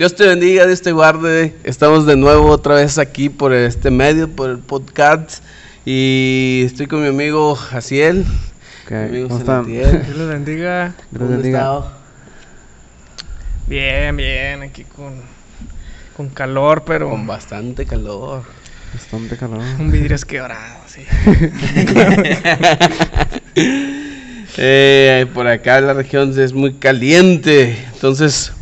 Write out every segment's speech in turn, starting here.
Dios te bendiga, Dios te guarde. Estamos de nuevo otra vez aquí por este medio, por el podcast. Y estoy con mi amigo Jaciel. Ok, mi amigo ¿Cómo están? Dios los bendiga. Dios ¿Cómo has bendiga. estado? Bien, bien, aquí con, con calor, pero Con bastante calor. Bastante calor. un vidrio es quebrado, sí. Eh, por acá la región es muy caliente. Entonces,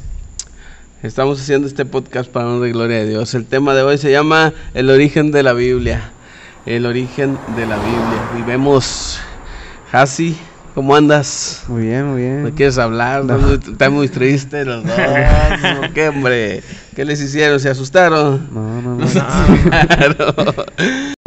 estamos haciendo este podcast para honra y gloria de Dios. El tema de hoy se llama El origen de la Biblia. El origen de la Biblia. Y vemos, Hasi, ¿cómo andas? Muy bien, muy bien. ¿No quieres hablar? No. ¿Estás muy, están muy tristes los dos? ¿Por ¿Qué, hombre? ¿Qué les hicieron? ¿Se asustaron? No, no, no.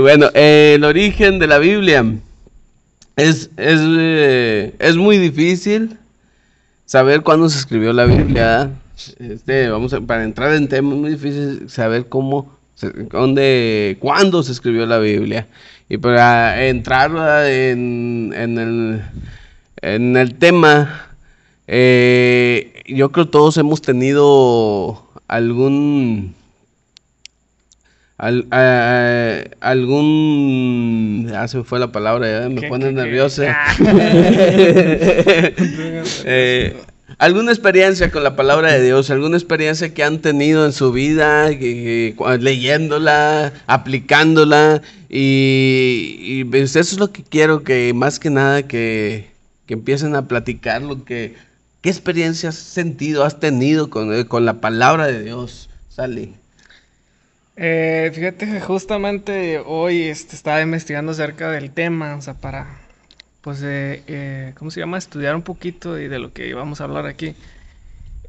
Bueno, eh, el origen de la Biblia es, es, eh, es muy difícil saber cuándo se escribió la Biblia. Este, vamos a- para entrar en temas, muy difícil saber cómo, dónde, cuándo se escribió la Biblia. Y para entrar en, en el, en el tema, eh, yo creo todos hemos tenido algún al- a- a- algún ah, se me fue la palabra me ¿Qué, nervioso. Ah. Eh, alguna experiencia con la palabra de Dios alguna experiencia que han tenido en su vida que- que cua- leyéndola aplicándola y, y, pues, eso es lo que quiero que más que nada que, que empiecen a platicar lo que qué experiencias has sentido has tenido con, eh, con la palabra de Dios Sally Eh, fíjate que justamente hoy este, estaba investigando acerca del tema, o sea, para, pues, eh, eh, ¿cómo se llama? Estudiar un poquito y de lo que íbamos a hablar aquí.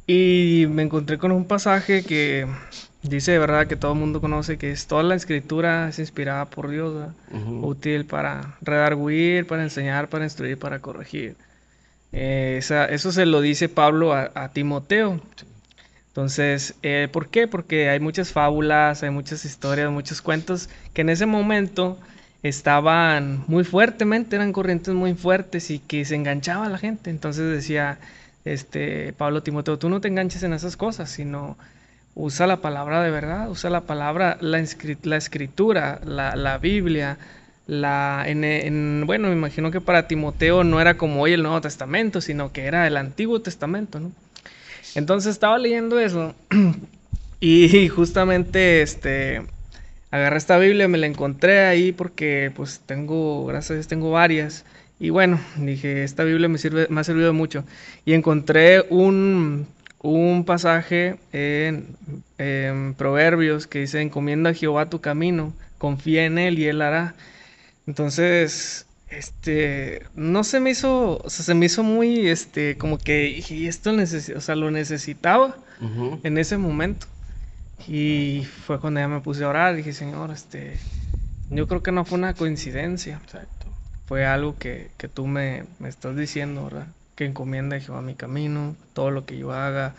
Y me encontré con un pasaje que dice de verdad que todo el mundo conoce, que es toda la escritura es inspirada por Dios, útil para redarguir, para enseñar, para instruir, para corregir. Eh, esa- eso se lo dice Pablo a, a Timoteo. Entonces, eh, ¿por qué? Porque hay muchas fábulas, hay muchas historias, muchos cuentos que en ese momento estaban muy fuertemente, eran corrientes muy fuertes y que se enganchaba la gente. Entonces decía este Pablo a Timoteo, tú no te enganches en esas cosas, sino usa la palabra de verdad, usa la palabra, la, la escritura, la, la Biblia, la, en, en- bueno, me imagino que para Timoteo no era como hoy el Nuevo Testamento, sino que era el Antiguo Testamento, ¿no? Entonces estaba leyendo eso y justamente este agarré esta Biblia, me la encontré ahí porque pues tengo, gracias tengo varias. Y bueno, dije, esta Biblia me sirve, me ha servido mucho. Y encontré un, un pasaje en, en Proverbios que dice, encomienda a Jehová tu camino, confía en él y él hará. Entonces, este, no se me hizo, o sea, se me hizo muy, este, como que dije, "Y esto o sea, lo necesitaba en ese momento. Y fue cuando ya me puse a orar, dije, Señor, este, yo creo que no fue una coincidencia, Exacto. fue algo que, que tú me, me estás diciendo, ¿verdad? Que encomienda a Jehová mi camino, todo lo que yo haga,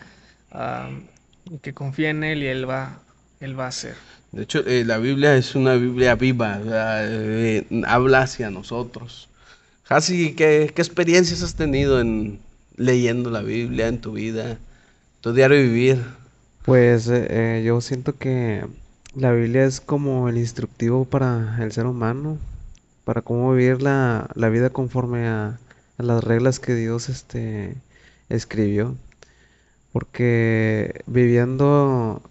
y que confíe en Él y Él va, Él va a hacer. De hecho, eh, la Biblia es una Biblia viva, eh, habla hacia nosotros. Hasi, ¿qué, qué experiencias has tenido en leyendo la Biblia en tu vida, tu diario vivir? Pues eh, yo siento que la Biblia es como el instructivo para el ser humano, para cómo vivir la, la vida conforme a, a las reglas que Dios este, escribió. Porque viviendo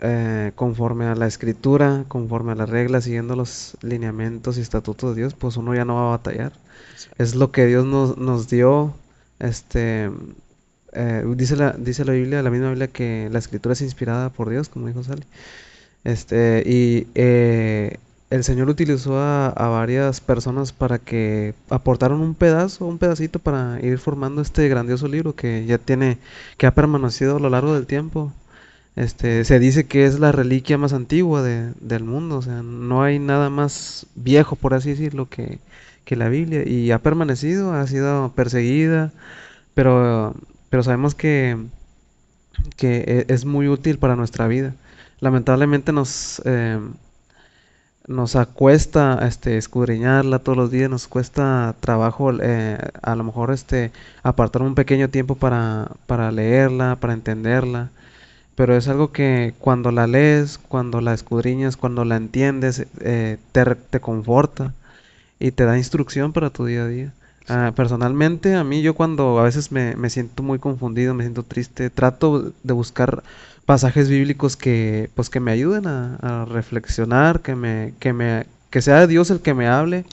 eh, conforme a la escritura, conforme a las reglas, siguiendo los lineamientos y estatutos de Dios, pues uno ya no va a batallar. Es lo que Dios nos, nos dio, este, eh, dice la, dice la Biblia, la misma Biblia, que la escritura es inspirada por Dios, como dijo Sally. Este, y eh, el Señor utilizó a, a varias personas para que aportaron un pedazo, un pedacito para ir formando este grandioso libro que ya tiene, que ha permanecido a lo largo del tiempo. Este, se dice que es la reliquia más antigua de- del mundo, o sea, no hay nada más viejo, por así decirlo, que, la Biblia y ha permanecido, ha sido perseguida, pero, pero sabemos que, que e, es muy útil para nuestra vida. Lamentablemente nos, eh, nos acuesta este, escudriñarla todos los días, nos cuesta trabajo eh, a lo mejor este, apartar un pequeño tiempo para, para leerla, para entenderla pero es algo que cuando la lees, cuando la escudriñas, cuando la entiendes, eh, te, te, conforta y te da instrucción para tu día a día. Ah, personalmente, a mí yo cuando a veces me, me, siento muy confundido, me siento triste, trato de buscar pasajes bíblicos que pues que me ayuden a, reflexionar, que me, que me, que sea Dios el que me hable.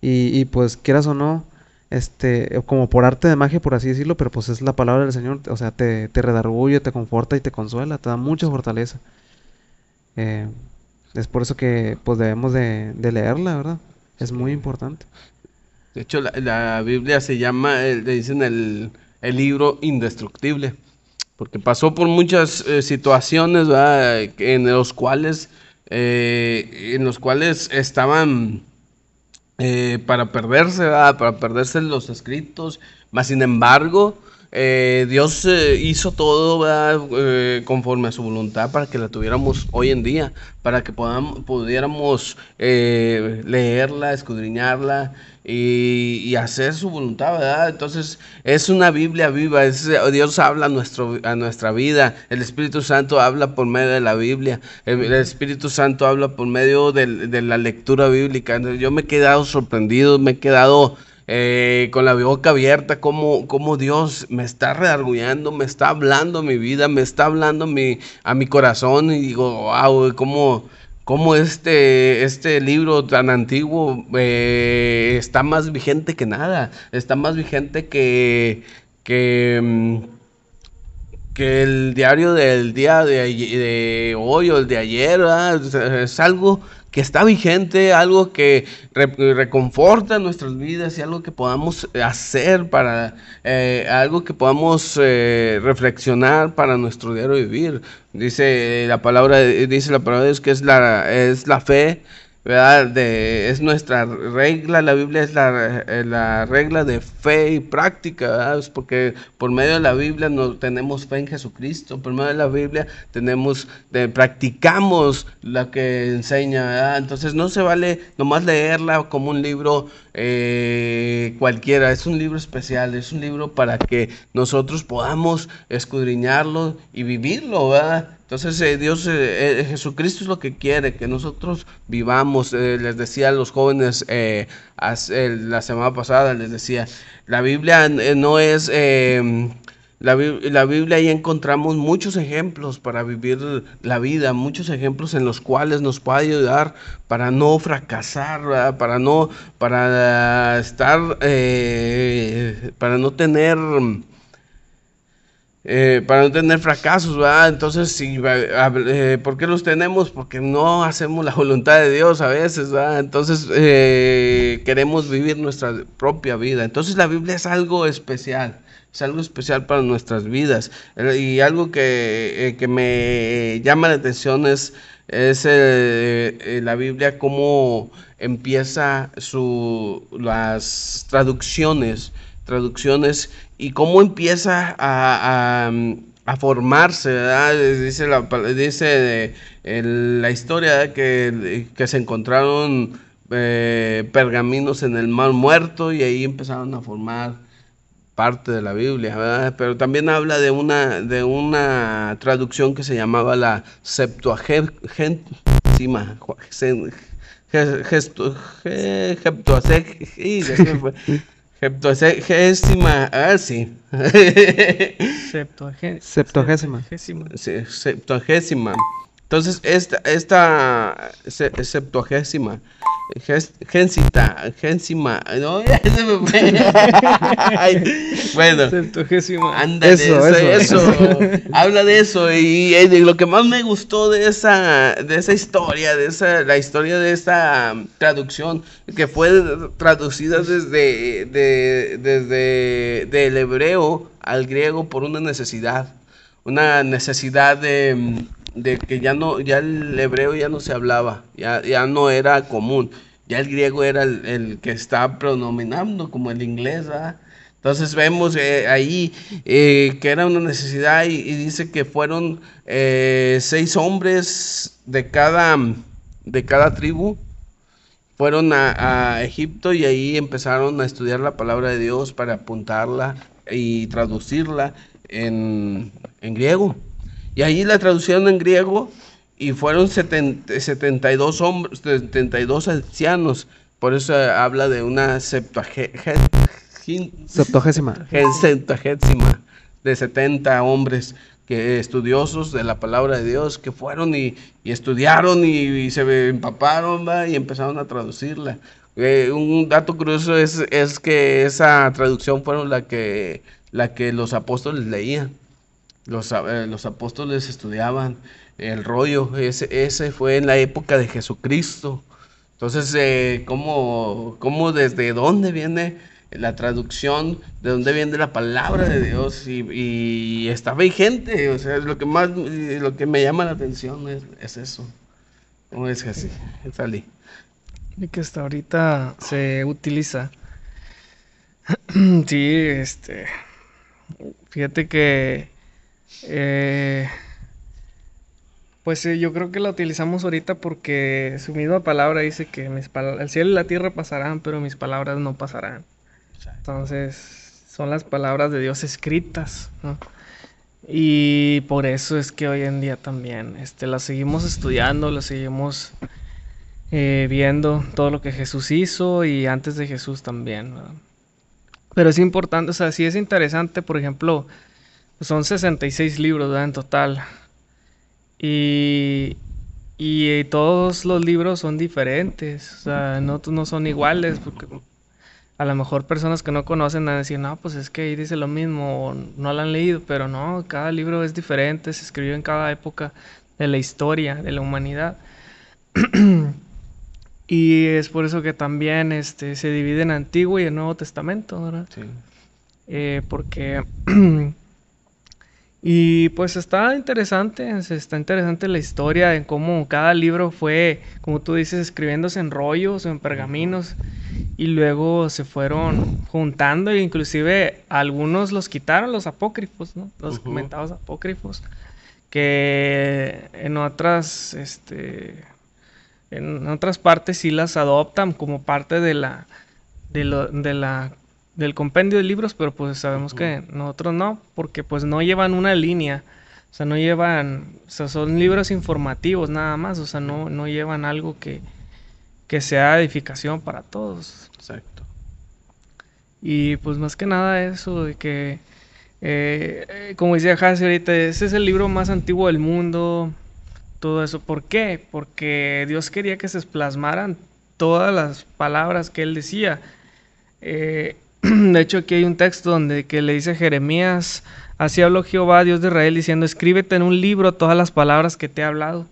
Y, y pues quieras o no, este, como por arte de magia, por así decirlo, pero pues es la palabra del Señor, o sea, te, te redarguye, te conforta y te consuela, te da mucha fortaleza. Eh, es por eso que pues debemos de, leerla, ¿verdad? Es muy importante. De hecho, la, Biblia se llama, le dicen el, el, libro indestructible, porque pasó por muchas eh, situaciones, ¿verdad? En los cuales, eh, en los cuales estaban eh, para perderse, para perderse los escritos, más sin embargo, eh, Dios eh, hizo todo conforme a su voluntad para que la tuviéramos hoy en día, para que podamos, pudiéramos leerla, escudriñarla y, hacer su voluntad, ¿verdad? Entonces es una Biblia viva, es, Dios habla a, nuestro, a nuestra vida, el Espíritu Santo habla por medio de la Biblia, el, Espíritu Santo habla por medio de, la lectura bíblica. Yo me he quedado sorprendido, me he quedado... Eh, con la boca abierta, como, como Dios me está redargullando, me está hablando mi vida, me está hablando a mi, corazón. Y digo, wow, cómo, cómo este, este libro tan antiguo eh, está más vigente que nada, está más vigente que, que, mm, que el diario del día de, hoy o el de ayer, es algo que está vigente, algo que reconforta nuestras vidas y algo que podamos hacer para, eh, algo que podamos eh, reflexionar para nuestro diario vivir. Dice la palabra, dice la palabra de Dios que es la, es la fe ¿verdad? De, es nuestra regla, la Biblia es la, eh, la regla de fe y práctica, ¿verdad? Es porque por medio de la Biblia no, tenemos fe en Jesucristo, por medio de la Biblia tenemos, de, practicamos lo que enseña. Entonces no se vale nomás leerla como un libro eh, cualquiera, es un libro especial, es un libro para que nosotros podamos escudriñarlo y vivirlo, ¿verdad? Entonces eh, Dios, eh, eh, Jesucristo es lo que quiere, que nosotros vivamos. les decía a los jóvenes la semana pasada, les decía, la Biblia no es... Em, la, la, Biblia ahí encontramos muchos ejemplos para vivir la vida, muchos ejemplos en los cuales nos puede ayudar para no fracasar, para no, para estar, para no tener eh, para no tener fracasos, ¿verdad? Entonces, si, eh, ¿por qué los tenemos? Porque no hacemos la voluntad de Dios a veces, ¿verdad? Entonces, eh, queremos vivir nuestra propia vida. Entonces, la Biblia es algo especial, es algo especial para nuestras vidas. Y algo que, que me llama la atención es, es la Biblia, cómo empieza su, las traducciones traducciones y cómo empieza a, a, formarse, ¿verdad? Dice la, dice la historia que, que, se encontraron eh, pergaminos en el mar muerto y ahí empezaron a formar parte de la Biblia, ¿verdad? pero también habla de una, de una traducción que se llamaba la Septuagesima, Septuagésima, ah, sí. Septuagésima. Septuagésima. Entonces, esta, esta septuagésima Gensita, Gensima, no, ya se me fue. bueno, ándale, eso, eso, eso. habla de eso y, de lo que más me gustó de esa, de esa historia, de esa, la historia de esta traducción que fue traducida desde, de, desde del hebreo al griego por una necesidad, una necesidad de de que ya no, ya el hebreo ya no se hablaba, ya, ya no era común. Ya el griego era el, que estaba predominando, como el inglés, ¿verdad? Entonces vemos eh, ahí eh, que era una necesidad y, dice que fueron eh, seis hombres de cada, de cada tribu, fueron a, Egipto y ahí empezaron a estudiar la palabra de Dios para apuntarla y traducirla en, en griego. Y ahí la traducieron en griego y fueron 72 hombres, 72 ancianos. Por eso habla de una septuagésima. septuagésima de 70 hombres que estudiosos de la palabra de Dios que fueron y, estudiaron y, se empaparon y empezaron a traducirla. Eh, un dato curioso es, es, que esa traducción fueron la que, la que los apóstoles leían. Los, eh, los apóstoles estudiaban el rollo. Ese, ese fue en la época de Jesucristo. Entonces, eh, ¿cómo, ¿cómo, desde dónde viene la traducción? ¿De dónde viene la palabra de Dios? Y, y está vigente. O sea, lo que más, lo que me llama la atención es, es eso. ¿Cómo es así? Salí. Y que hasta ahorita se utiliza. sí, este. Fíjate que. Eh, pues sí, yo creo que la utilizamos ahorita porque su misma palabra dice que mis el cielo y la tierra pasarán, pero mis palabras no pasarán. Entonces, son las palabras de Dios escritas, Y por eso es que hoy en día también este, las seguimos estudiando, las seguimos eh, viendo todo lo que Jesús hizo y antes de Jesús también. Pero es importante, o sea, sí es interesante, por ejemplo, son 66 libros en total. Y, y todos los libros son diferentes, o sea, no, no son iguales, porque a lo mejor personas que no conocen van a decir, no, pues es que ahí dice lo mismo, o no lo han leído, pero no, cada libro es diferente, se escribió en cada época de la historia, de la humanidad. y es por eso que también este, se divide en Antiguo y en Nuevo Testamento, ¿verdad? Sí. Eh, porque Y pues está interesante, está interesante la historia en cómo cada libro fue, como tú dices, escribiéndose en rollos o en pergaminos y luego se fueron juntando e inclusive algunos los quitaron, los apócrifos, ¿no? Los comentados apócrifos, que en otras, este, en otras partes sí las adoptan como parte de la, de, lo, de la del compendio de libros, pero pues sabemos que nosotros no, porque pues no llevan una línea, o sea, no llevan, o sea, son libros informativos nada más, o sea, no, no llevan algo que, que sea edificación para todos. Exacto. Y pues más que nada eso de que, eh, como decía Hase ahorita, ese es el libro más antiguo del mundo, todo eso. ¿Por qué? Porque Dios quería que se plasmaran todas las palabras que él decía. Eh, de hecho, aquí hay un texto donde que le dice Jeremías, así habló Jehová, Dios de Israel, diciendo, escríbete en un libro todas las palabras que te he hablado.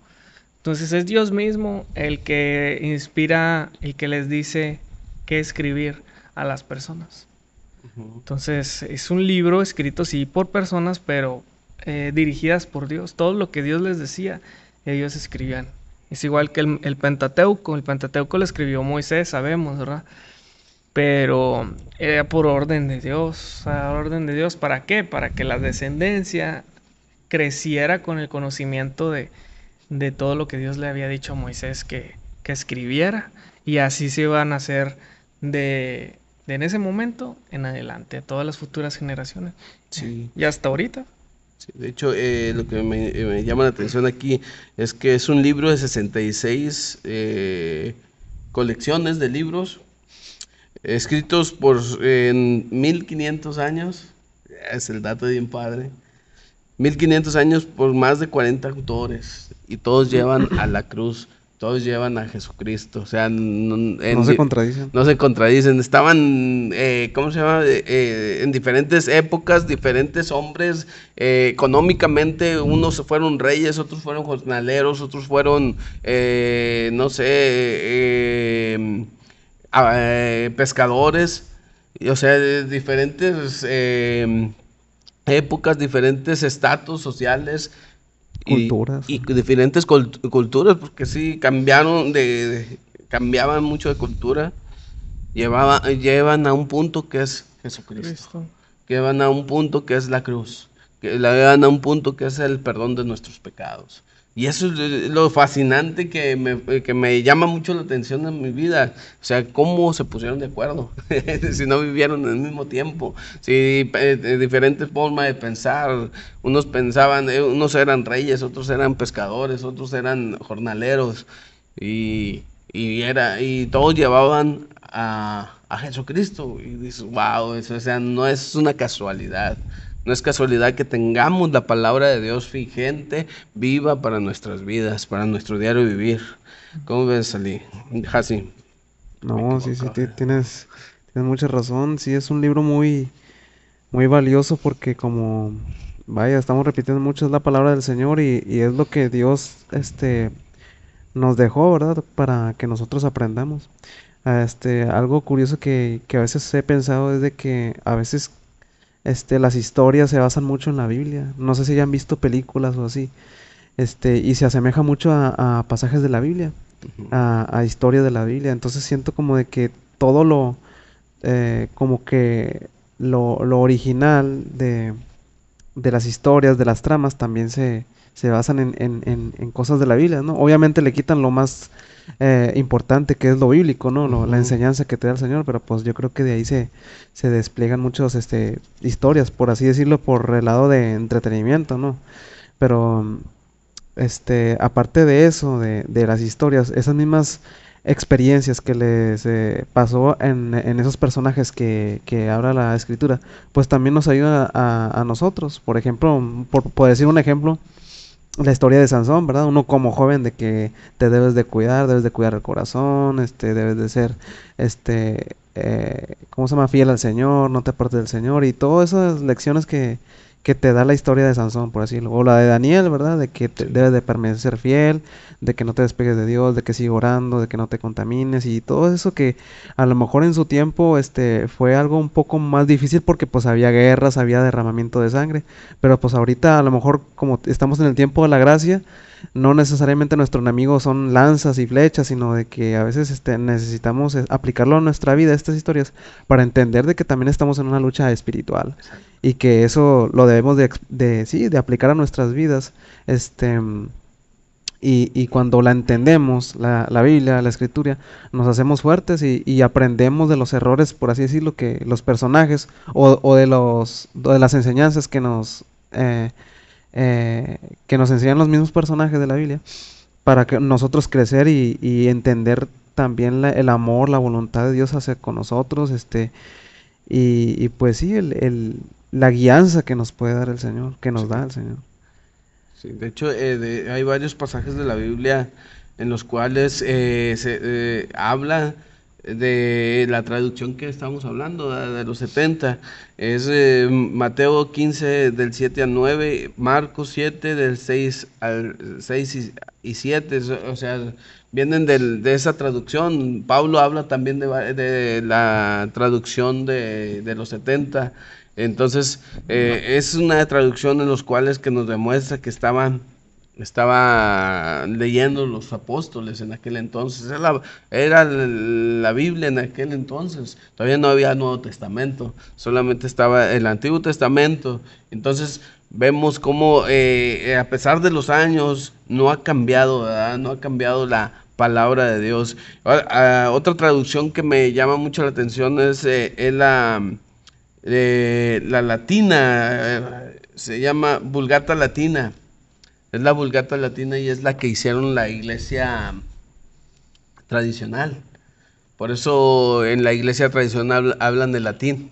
Entonces es Dios mismo el que inspira, y que les dice qué escribir a las personas. Entonces es un libro escrito sí por personas, pero eh, dirigidas por Dios. Todo lo que Dios les decía, ellos escribían. Es igual que el, el Pentateuco. El Pentateuco lo escribió Moisés, sabemos, ¿verdad? Pero era por orden de Dios, a orden de Dios, ¿para qué? Para que la descendencia creciera con el conocimiento de, todo lo que Dios le había dicho a Moisés que, escribiera, y así se iban a hacer de, en ese momento en adelante, a todas las futuras generaciones. Sí. Y hasta ahorita. de hecho, eh, lo que me, llama la atención aquí es que es un libro de 66 eh, colecciones de libros escritos por en 1500 años, es el dato bien padre, 1500 años por más de 40 autores y todos llevan a la cruz, todos llevan a Jesucristo, o sea, no, se contradicen. No se contradicen, estaban, eh, ¿cómo se llama? Eh, eh, en diferentes épocas, diferentes hombres, económicamente, unos fueron reyes, otros fueron jornaleros, otros fueron, no sé, eh, pescadores, o sea, de diferentes em, épocas, diferentes estatus sociales. Culturas. Y, diferentes culturas, porque sí, cambiaron de, cambiaban mucho de cultura, llevaba, llevan a un punto que es Jesucristo. Cristo. Llevan a un punto que es la cruz. Que la llevan a un punto que es el perdón de nuestros pecados. Y eso es lo fascinante que me, que me llama mucho la atención en mi vida. O sea, cómo se pusieron de acuerdo. si no vivieron al mismo tiempo. Si eh, diferentes formas de pensar. Unos pensaban, eh, unos eran reyes, otros eran pescadores, otros eran jornaleros. Y, y era, y todos llevaban a, a Jesucristo. Y dices, wow, eso o sea, no es una casualidad. No es casualidad que tengamos la palabra de Dios vigente, viva para nuestras vidas, para nuestro diario vivir. ¿Cómo ves, Ali? Hasi. No, sí, sí, tienes, tienes mucha razón. Sí, es un libro muy, muy valioso porque como, vaya, estamos repitiendo mucho, es la palabra del Señor y, y es lo que Dios, este, nos dejó, ¿verdad? Para que nosotros aprendamos. Este, algo curioso que, que a veces he pensado es de que a veces este, las historias se basan mucho en la Biblia. No sé si ya han visto películas o así. Este, y se asemeja mucho a, pasajes de la Biblia, a, a historias de la Biblia. Entonces siento como de que todo lo, eh, como que lo, original de, de, las historias, de las tramas, también se, se basan en, en, en, cosas de la Biblia, ¿no? Obviamente le quitan lo más eh, importante que es lo bíblico, ¿no? La enseñanza que te da el Señor, pero pues yo creo que de ahí se, se despliegan muchas este, historias, por así decirlo, por el lado de entretenimiento, ¿no? Pero, este, aparte de eso, de, de las historias, esas mismas experiencias que les eh, pasó en, en, esos personajes que, que habla la escritura, pues también nos ayuda a, a nosotros. Por ejemplo, por, por decir un ejemplo, la historia de Sansón, ¿verdad? Uno como joven de que te debes de cuidar, debes de cuidar el corazón, este, debes de ser, este, eh, ¿cómo se llama? Fiel al Señor, no te apartes del Señor y todas esas lecciones que, que te da la historia de Sansón, por así decirlo. O la de Daniel, ¿verdad? De que debes de permanecer fiel, de que no te despegues de Dios, de que sigas orando, de que no te contamines y todo eso que a lo mejor en su tiempo este fue algo un poco más difícil porque pues había guerras, había derramamiento de sangre, pero pues ahorita a lo mejor como estamos en el tiempo de la gracia, no necesariamente nuestro enemigo son lanzas y flechas, sino de que a veces este, necesitamos eh, aplicarlo a nuestra vida, estas historias, para entender de que también estamos en una lucha espiritual y que eso lo debemos de, de, sí, de aplicar a nuestras vidas. Este, y, y cuando la entendemos, la, la, Biblia, la Escritura, nos hacemos fuertes y, y, aprendemos de los errores, por así decirlo, que los personajes o, o de, los, de las enseñanzas que nos... Eh, eh, que nos enseñan los mismos personajes de la Biblia, para que nosotros crecer y, y entender también la, el amor, la voluntad de Dios hacia con nosotros, este, y, y pues sí, el, el, la guianza que nos puede dar el Señor, que nos sí. da el Señor. Sí, de hecho, eh, de, hay varios pasajes de la Biblia en los cuales eh, se habla de la traducción que estamos hablando, de los 70. Es eh, Mateo 15 del 7 al 9, Marcos 7 del 6 al 6 y, 7, o sea, vienen del, de esa traducción. Pablo habla también de, de la traducción de, de, los 70. Entonces, eh, es una traducción en los cuales que nos demuestra que estaban estaba leyendo los apóstoles en aquel entonces, era la, Biblia en aquel entonces, todavía no había Nuevo Testamento, solamente estaba el Antiguo Testamento, entonces vemos cómo eh, a pesar de los años no ha cambiado, ¿verdad? no ha cambiado la palabra de Dios. otra traducción que me llama mucho la atención es, eh, la, eh, la latina, se llama Vulgata Latina es la Vulgata Latina y es la que hicieron la iglesia tradicional. Por eso en la iglesia tradicional hablan de latín.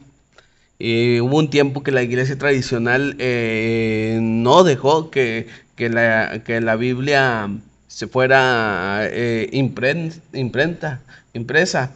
Y hubo un tiempo que la iglesia tradicional eh, no dejó que, que, la, que, la, Biblia se fuera eh, imprenta, impresa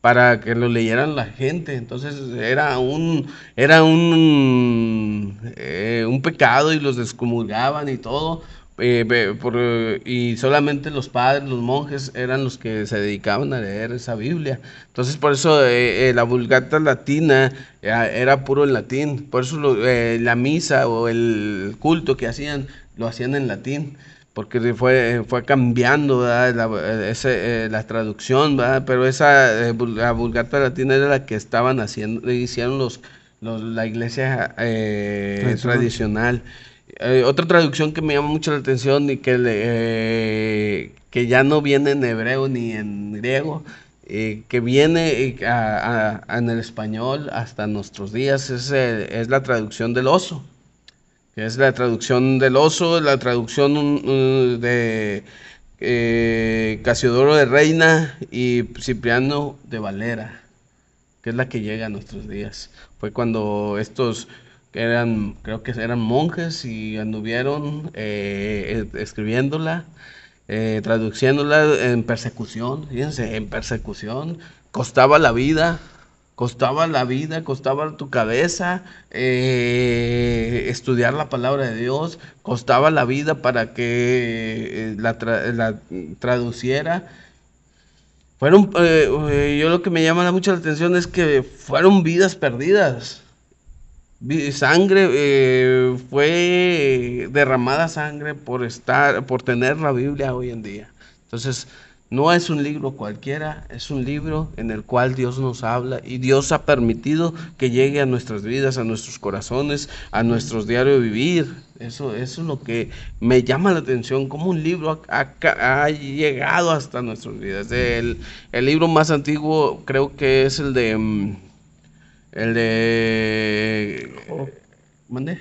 para que lo leyeran la gente. Entonces era un, era un, eh, un pecado y los descomulgaban y todo. Eh, y solamente los padres, los monjes eran los que se dedicaban a leer esa Biblia. Entonces por eso eh, eh la vulgata latina era puro en latín. Por eso lo, la misa o el culto que hacían lo hacían en latín porque fue, fue cambiando La, ese, la traducción, ¿verdad? pero esa la Vulgata Latina era la que estaban haciendo, hicieron los, la iglesia tradicional. otra traducción que me llama mucho la atención y que, que ya no viene en hebreo ni en griego, eh, que viene eh, en el español hasta nuestros días es, es, la traducción del oso, que es la traducción del oso, la traducción de eh, Casiodoro de Reina y Cipriano de Valera, que es la que llega a nuestros días. Fue cuando estos eran, creo que eran monjes y anduvieron escribiéndola eh, traduciéndola en persecución, fíjense, en persecución, costaba la vida, costaba la vida, costaba tu cabeza eh, estudiar la palabra de Dios, costaba la vida para que eh, la, traduciera. Fueron, yo lo que me llama mucho la atención es que fueron vidas perdidas sangre eh, fue derramada sangre por estar por tener la Biblia hoy en día entonces no es un libro cualquiera es un libro en el cual Dios nos habla y Dios ha permitido que llegue a nuestras vidas a nuestros corazones a nuestros diarios vivir eso, eso es lo que me llama la atención como un libro ha, llegado hasta nuestras vidas el, el libro más antiguo creo que es el de mm, el de. ¿Mande?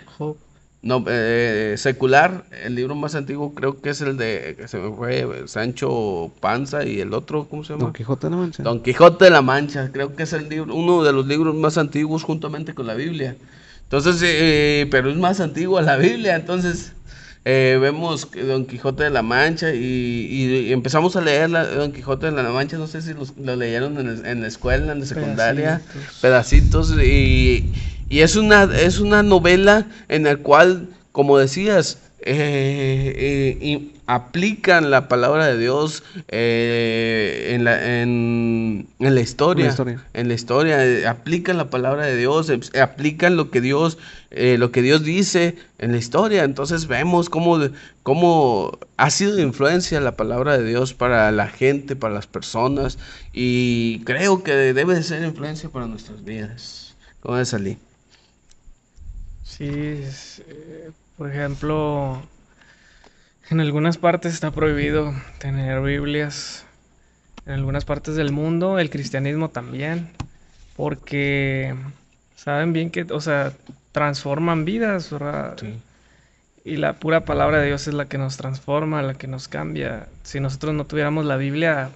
No, eh, secular, el libro más antiguo creo que es el de, se me fue, Sancho Panza y el otro, ¿cómo se llama? Don Quijote de la Mancha. Don Quijote de la Mancha, creo que es el libro, uno de los libros más antiguos juntamente con la Biblia. Entonces, eh, pero es más antiguo la Biblia, entonces eh, vemos Don Quijote de la Mancha y, empezamos a leer Don Quijote de la Mancha, no sé si lo leyeron en, la escuela, en la secundaria, pedacitos, y, y, es, una, es una novela en la cual, como decías, eh, eh, aplican la palabra de Dios eh, en, la, en, la historia, en la historia, aplican la palabra de Dios, aplican lo que Dios, lo que Dios dice en la historia. Entonces vemos cómo, cómo ha sido de influencia la palabra de Dios para la gente, para las personas, y creo que debe de ser influencia para nuestras vidas. ¿Cómo es salir? Sí, por ejemplo, en algunas partes está prohibido tener Biblias. En algunas partes del mundo, el cristianismo también. Porque saben bien que, o sea, transforman vidas, ¿verdad? Y la pura palabra de Dios es la que nos transforma, la que nos cambia. Si nosotros no tuviéramos la Biblia,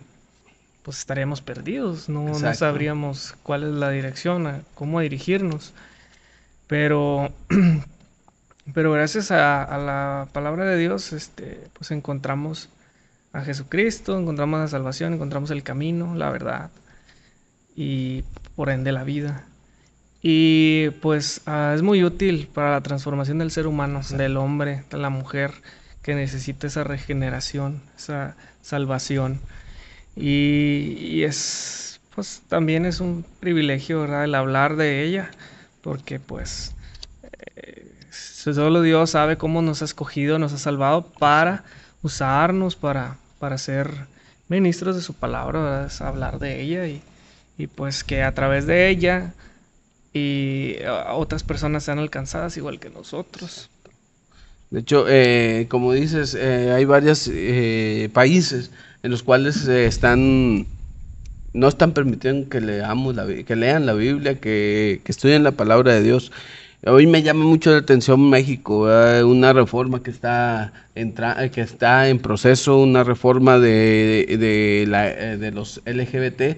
pues estaríamos perdidos, no, no sabríamos cuál es la dirección, cómo dirigirnos. Pero Pero gracias a, la palabra de Dios, este, pues encontramos a Jesucristo, encontramos la salvación, encontramos el camino, la verdad y por ende la vida. Y pues ah, es muy útil para la transformación del ser humano, del hombre, de la mujer que necesita esa regeneración, esa salvación. Y, es, pues también es un privilegio, ¿verdad? El hablar de ella, porque pues Solo Dios sabe cómo nos ha escogido, nos ha salvado para usarnos, para, para ser ministros de su palabra, hablar de ella y, y, pues que a través de ella y otras personas sean alcanzadas igual que nosotros. De hecho, eh, como dices, eh, hay varios eh, países en los cuales están no están permitiendo que leamos la, que lean la Biblia, que, estudien la palabra de Dios. Hoy me llama mucho la atención México, una reforma que está, en que está en proceso, una reforma de, de, la, eh, de los LGBT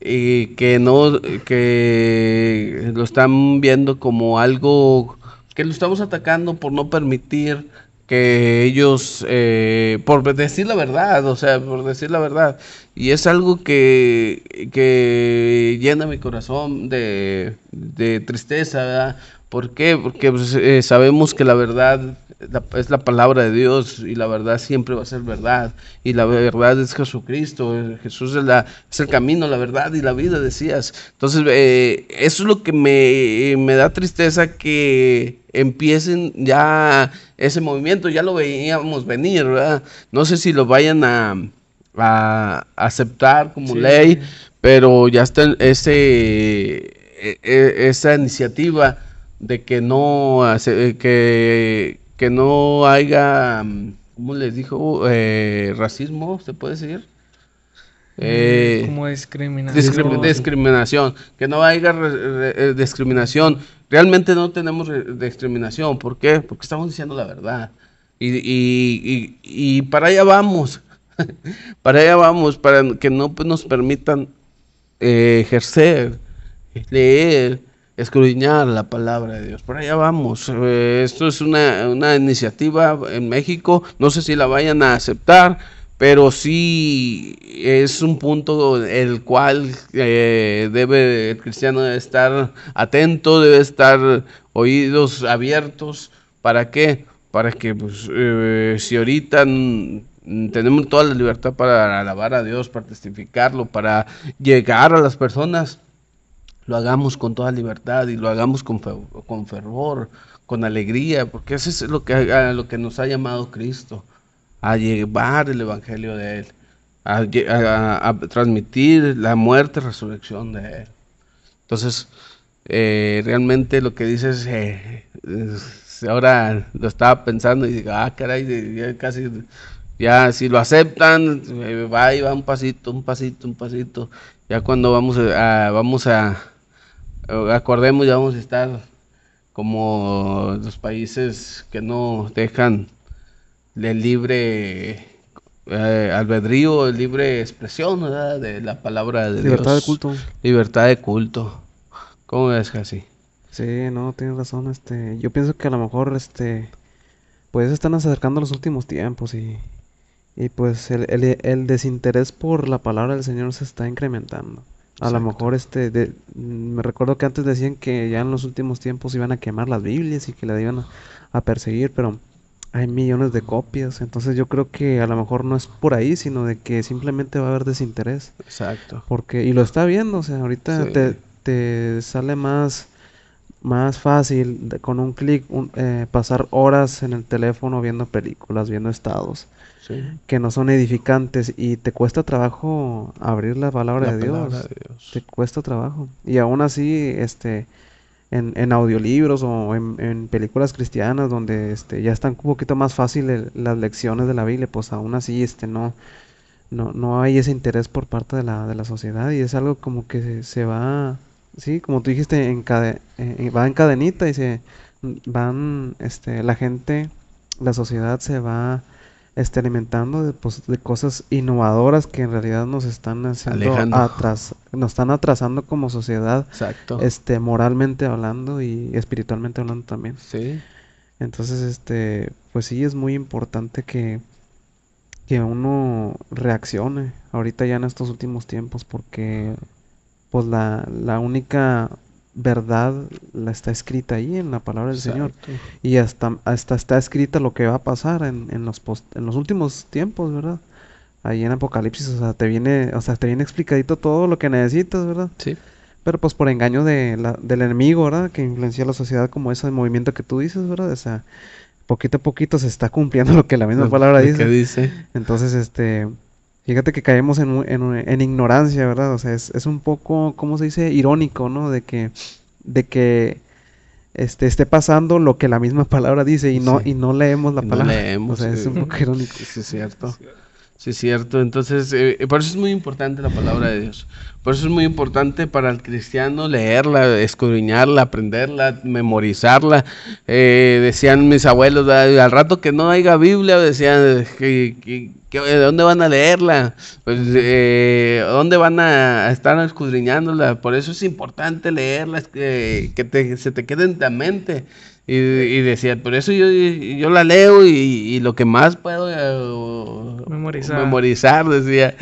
y que no que lo están viendo como algo que lo estamos atacando por no permitir que ellos, eh, por decir la verdad, o sea, por decir la verdad, Y es algo que, que llena mi corazón de, de tristeza, ¿verdad? ¿Por qué? Porque pues, eh, sabemos que la verdad la- es la palabra de Dios y la verdad siempre va a ser verdad. Y la verdad es Jesucristo. eh, Jesús es, la, es el camino, la verdad y la vida, decías. Entonces, eh, eso es lo que me, me da tristeza que empiecen ya ese movimiento. Ya lo veíamos venir, ¿verdad? No sé si lo vayan a, a aceptar como Sí. ley, pero ya está ese, e- e- esa iniciativa de que no hace- que, que no haya, mm, ¿cómo les dijo? Eh, racismo, ¿se puede decir? Eh, como discriminación. discrim- discriminación, que no haya eh, discriminación. Realmente no tenemos discriminación. ¿Por qué? Porque estamos diciendo la verdad. Y, y- y- y para allá vamos. para allá vamos, para que no pues, nos permitan eh, ejercer, leer, escudriñar la palabra de Dios. Por allá vamos. Eh, esto es una, una iniciativa en México. No sé si la vayan a aceptar, pero sí es un punto el cual eh, debe el cristiano debe estar atento, debe estar oídos abiertos. ¿Para qué? Para que pues, eh, si ahorita tenemos toda la libertad para alabar a Dios, para testificarlo, para llegar a las personas, lo hagamos con toda libertad y lo hagamos con, con fervor, con alegría, porque eso es lo que, lo que nos ha llamado Cristo, a llevar el Evangelio de Él, a, transmitir la muerte y resurrección de Él. Entonces, eh, realmente lo que dices, eh, ahora lo estaba pensando y digo, ah, caray, casi, ya si lo aceptan, eh, va y va un pasito, un pasito, un pasito. Ya cuando vamos vamos a, acordemos, ya vamos a estar como los países que no dejan el libre eh, albedrío, el libre expresión ¿verdad? de la palabra de Libertad de Dios. culto. Libertad de culto. ¿Cómo ves, Casi? Sí, no, tienes razón, este, yo pienso que a lo mejor, este, pues están acercando los últimos tiempos y, y pues el, el, el desinterés por la palabra del Señor se está incrementando. A lo mejor, este, de- me recuerdo que antes decían que ya en los últimos tiempos iban a quemar las Biblias y que las iban a, a perseguir, pero hay millones de copias, entonces yo creo que a lo mejor no es por ahí, sino de que simplemente va a haber desinterés. Exacto. Porque, y lo está viendo, o sea, ahorita Sí. te, te sale más, más fácil de- con un clic un- eh, pasar horas en el teléfono viendo películas, viendo estados, Sí. que no son edificantes y te cuesta trabajo abrir la palabra La de Dios. de Dios. Te cuesta trabajo. Y aún así, este, en, en audiolibros o en, en películas cristianas donde este, ya están un poquito más fáciles las lecciones de la Biblia, pues aún así este, no, no, no hay ese interés por parte de la, de la sociedad y es algo como que se, se va, sí, como tú dijiste, encade- eh, va en cadenita y se van, este, la gente, la sociedad se va este, alimentando de, pues, de cosas innovadoras que en realidad nos están haciendo atras, nos están atrasando como sociedad, Exacto. este, moralmente hablando y espiritualmente hablando también. Sí. Entonces, este, pues sí es muy importante que, que uno reaccione ahorita ya en estos últimos tiempos porque pues la, la única verdad la está escrita ahí en la palabra del Señor y hasta, hasta está escrita lo que va a pasar en, en los post- en los últimos tiempos, ¿verdad? Ahí en Apocalipsis, o sea, te viene, o sea, te viene explicadito todo lo que necesitas, ¿verdad? Sí. Pero pues por engaño de la- del enemigo, ¿verdad? Que influencia a la sociedad como ese movimiento que tú dices, ¿verdad? O sea, poquito a poquito se está cumpliendo lo que la misma palabra dice. que dice. Entonces, este, fíjate que caemos en, en, ignorancia, ¿verdad? O sea, es, es un poco, ¿cómo se dice? Irónico, ¿no? De que, de que este, esté pasando lo que la misma palabra dice y no, Sí. y no leemos la Y no palabra. leemos, O sea, es un poco irónico. Sí, es cierto. Sí, es cierto. Entonces, eh, por eso es muy importante la palabra de Dios. Por eso es muy importante para el cristiano leerla, escudriñarla, aprenderla, memorizarla. Eh, decían mis abuelos, "Ah, al rato que no haya Biblia, decían, que, que- que- ¿de dónde van a leerla? Pues, eh, ¿dónde van a estar escudriñándola? Por eso es importante leerla, que, que te- se te quede en la mente. Y, y decía, por eso yo, yo la leo y, y lo que más puedo eh, Memorizar. memorizar, decía.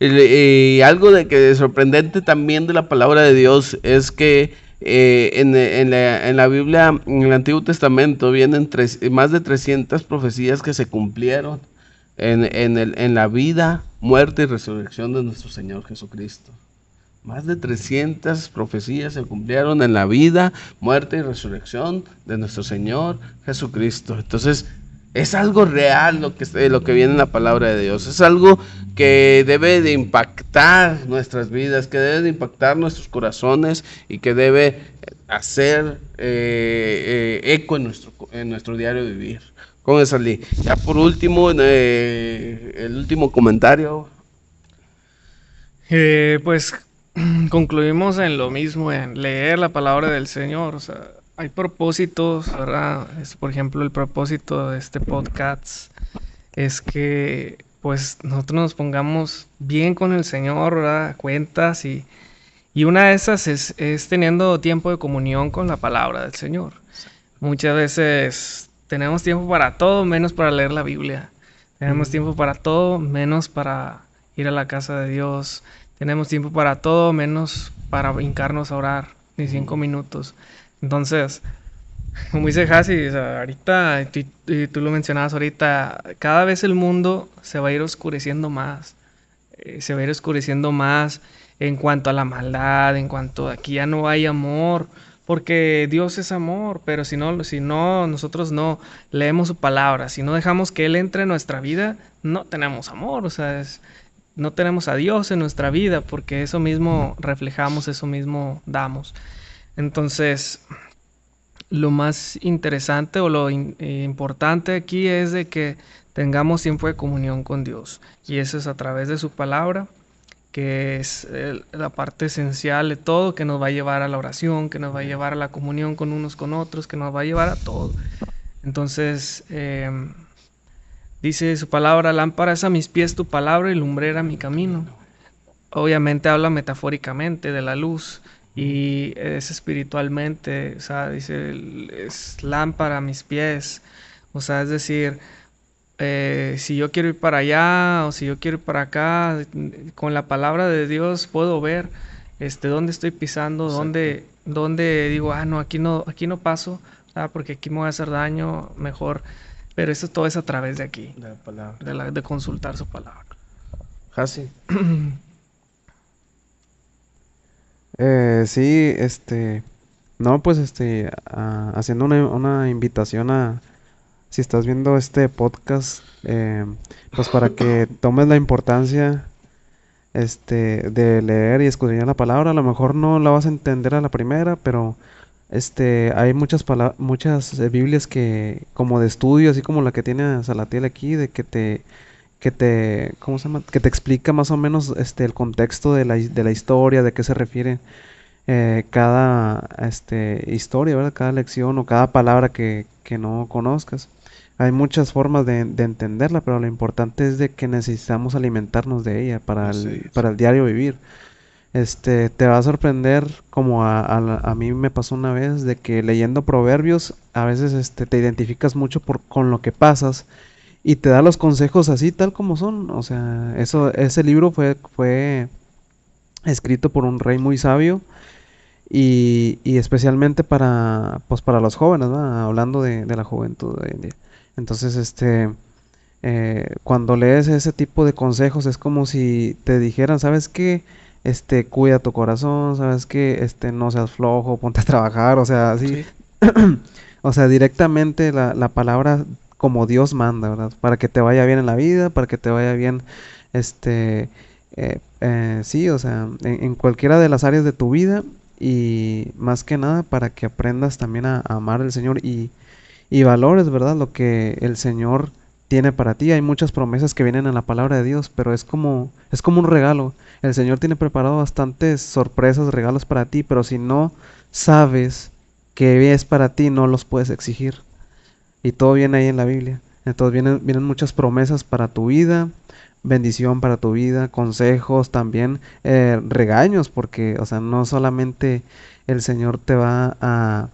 Y, y algo de que sorprendente también de la palabra de Dios es que eh, en, en la, en la Biblia, en el Antiguo Testamento, vienen tres- más de 300 profecías que se cumplieron en, en, el- en la vida, muerte y resurrección de nuestro Señor Jesucristo. Más de 300 profecías se cumplieron en la vida, muerte y resurrección de nuestro Señor Jesucristo. Entonces, es algo real lo que, lo que viene en la palabra de Dios. Es algo que debe de impactar nuestras vidas, que debe de impactar nuestros corazones y que debe hacer eh, eh, eco en nuestro, en nuestro diario vivir. ¿Cómo es, Ali? Ya por último, eh, el último comentario. Pues concluimos en lo mismo, en leer la palabra del Señor. O sea, hay propósitos, ¿verdad? Es, por ejemplo, el propósito de este podcast es que pues nosotros nos pongamos bien con el Señor, ¿verdad? Cuentas y, y una de esas es, es teniendo tiempo de comunión con la palabra del Señor. Muchas veces tenemos tiempo para todo menos para leer la Biblia. Tenemos tiempo para todo menos para ir a la casa de Dios. Tenemos tiempo para todo menos para hincarnos a orar, ni cinco minutos. Entonces, como dice Hasi, o sea, ahorita, y tú, y tú lo mencionabas ahorita, cada vez el mundo se va a ir oscureciendo más. eh, se va a ir oscureciendo más en cuanto a la maldad, en cuanto a que ya no hay amor, porque Dios es amor, pero si no, si no, nosotros no leemos su palabra, si no dejamos que Él entre en nuestra vida, no tenemos amor, o sea, es- no tenemos a Dios en nuestra vida, porque eso mismo reflejamos, eso mismo damos. Entonces, lo más interesante o lo in- eh, importante aquí es de que tengamos tiempo de comunión con Dios. Y eso es a través de su palabra, que es el- la parte esencial de todo, que nos va a llevar a la oración, que nos va a llevar a la comunión con unos con otros, que nos va a llevar a todo. Entonces, em, dice su palabra, lámpara es a mis pies tu palabra y lumbrera mi camino. Obviamente habla metafóricamente de la luz y es espiritualmente, o sea, dice, es lámpara a mis pies, o sea, es decir, eh, si yo quiero ir para allá o si yo quiero ir para acá, con la palabra de Dios puedo ver este, dónde estoy pisando, dónde, dónde digo, ah, no, aquí no, aquí no paso, ah, porque aquí me voy a hacer daño, mejor, pero eso todo es a través de aquí, De la palabra. de, la- de consultar su palabra. Hasi. Eh, sí, este, no, pues este, haciendo una, una invitación a, si estás viendo este podcast, eh, pues para que tomes la importancia, este, de leer y escudriñar la palabra. A lo mejor no la vas a entender a la primera, pero este, hay muchas muchas eh, Biblias que, como de estudio, así como la que tiene Salatiel aquí, de que te, que te, ¿cómo se llama? Que te explica más o menos este, el contexto de la, de la historia, de qué se refiere eh, cada este, historia, ¿verdad? Cada lección o cada palabra que, que no conozcas. Hay muchas formas de, de entenderla, pero lo importante es de que necesitamos alimentarnos de ella para el, para el diario vivir. Este, te va a sorprender como a, a a mí me pasó una vez de que leyendo proverbios a veces este, te identificas mucho por, con lo que pasas y te da los consejos así tal como son. O sea, eso, ese libro fue, fue escrito por un rey muy sabio y, y especialmente para, pues para los jóvenes. Hablando de, de la juventud de hoy. Entonces, este, eh, cuando lees ese tipo de consejos es como si te dijeran, ¿sabes qué? Este, cuida tu corazón, ¿sabes qué? Este, no seas flojo, ponte a trabajar, o sea, así. O sea, directamente la, la palabra como Dios manda, ¿verdad? Para que te vaya bien en la vida, para que te vaya bien, este, eh, eh, sí, o sea, en, en cualquiera de las áreas de tu vida y más que nada para que aprendas también a, a amar al Señor y, y valores, ¿verdad? Lo que el Señor tiene para ti. Hay muchas promesas que vienen en la palabra de Dios, pero es como, es como un regalo. El Señor tiene preparado bastantes sorpresas, regalos para ti, pero si no sabes que es para ti, no los puedes exigir. Y todo viene ahí en la Biblia. Entonces vienen, vienen muchas promesas para tu vida, bendición para tu vida, consejos también, eh, regaños, porque, o sea, no solamente el Señor te va a,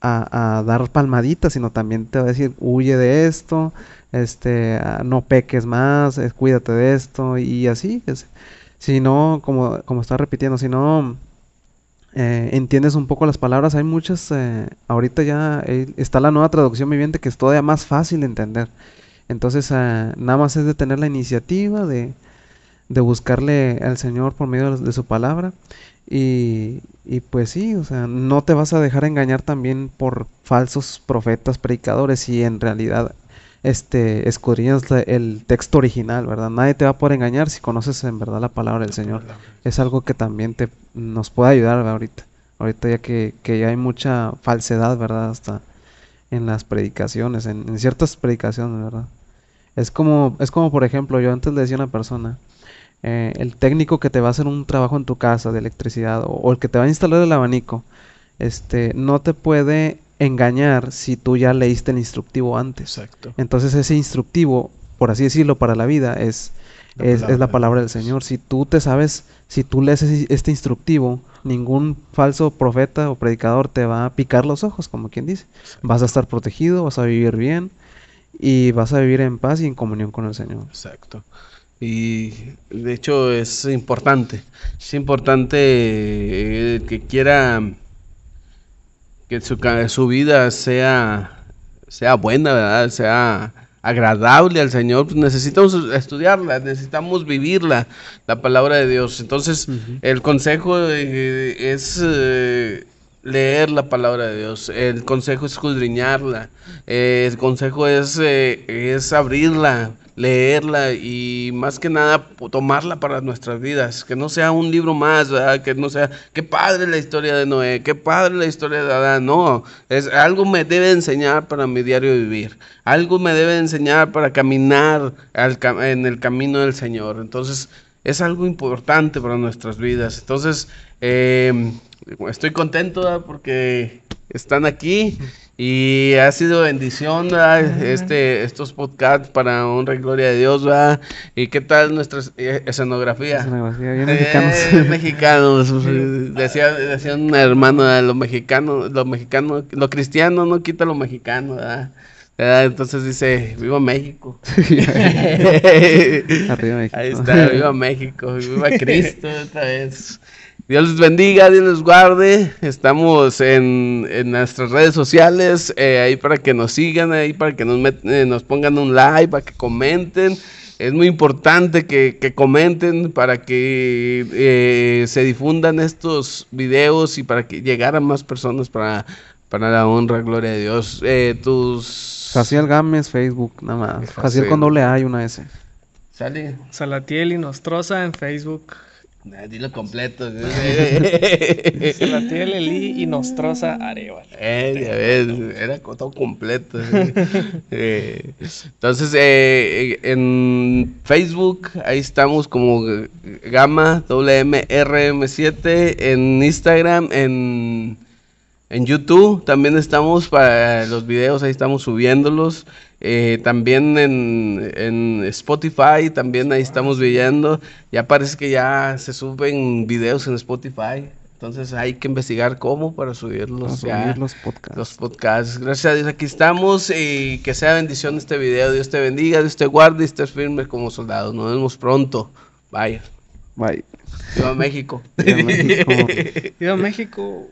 a, dar palmaditas, sino también te va a decir, huye de esto, este, ah, no peques más, eh, cuídate de esto, y así. es- si no, como, como está repitiendo, si no eh, entiendes un poco las palabras, hay muchas, eh, ahorita ya eh, está la nueva traducción viviente que es todavía más fácil de entender. Entonces, ah, nada más es de tener la iniciativa de, de buscarle al Señor por medio de su palabra. Y, y pues sí, o sea, no te vas a dejar engañar también por falsos profetas, predicadores, si en realidad este, escudriñas el texto original, ¿verdad? Nadie te va a poder engañar si conoces en verdad la palabra del Señor. Es algo que también te nos puede ayudar ahorita. Ahorita ya que, que ya hay mucha falsedad, ¿verdad? Hasta en las predicaciones, en, en ciertas predicaciones, ¿verdad? Es como, es como, por ejemplo, yo antes le decía a una persona, eh, el técnico que te va a hacer un trabajo en tu casa de electricidad o, o el que te va a instalar el abanico, este, no te puede engañar si tú ya leíste el instructivo antes. Exacto. Entonces ese instructivo, por así decirlo, para la vida es, La es, es palabra la de palabra del. Señor. Si tú te sabes, si tú lees este instructivo, ningún falso profeta o predicador te va a picar los ojos, como quien dice. Vas a estar protegido, vas a vivir bien y vas a vivir en paz y en comunión con el Señor. Exacto. Y de hecho es importante, es importante eh, que quiera que su, su vida sea, sea buena, ¿verdad? Sea agradable al Señor, pues necesitamos estudiarla, necesitamos vivirla, la palabra de Dios. Entonces, el consejo eh, es eh, leer la palabra de Dios, el consejo es escudriñarla, eh, el consejo es, es abrirla, leerla y más que nada tomarla para nuestras vidas, que no sea un libro más, ¿verdad? que no sea, qué padre la historia de Noé, qué padre la historia de Adán, no, es algo me debe enseñar para mi diario vivir, algo me debe enseñar para caminar al en el camino del Señor, entonces es algo importante para nuestras vidas, entonces eh, estoy contento ¿verdad? porque están aquí y ha sido bendición ¿verdad? este estos podcasts para honra y gloria de Dios ¿verdad? y qué tal nuestra eh, escenografía Escenografía, bien Eh, mexicanos. mexicanos decía, decía un hermano ¿verdad? lo mexicano lo mexicano lo cristiano no quita lo mexicano entonces dice viva México Arriba México. Ahí está, viva México, viva Cristo otra vez. Dios les bendiga, Dios les guarde. Estamos en, en nuestras redes sociales, eh, ahí para que nos sigan, ahí para que nos, met- eh, nos pongan un like, para que comenten. Es muy importante que, que comenten para que eh, se difundan estos videos y para que llegaran más personas para, para la honra, gloria de Dios. Eh, tus... Jaciel Gámez, Facebook, nada más. Jaciel. Jaciel con doble A y una S. Sale. Salatiel y Nostroza en Facebook. Ah, Dilo completo. Salatiel, Eli y Nostroza Arevalo. Eh, ya ves, era todo completo. eh. Entonces, eh, en Facebook, ahí estamos como Gama WMRM7. En Instagram, en, en YouTube también estamos para los videos, ahí estamos subiéndolos. Eh, también en, en Spotify, también ahí estamos viendo. Ya parece que ya se suben videos en Spotify. Entonces hay que investigar cómo para subirlos. Para ya, subir los podcasts. los podcasts. Gracias a Dios, aquí estamos y que sea bendición este video. Dios te bendiga, Dios te guarde y estés firme como soldado. Nos vemos pronto. Bye. Bye. Viva México. Viva México. Viva México.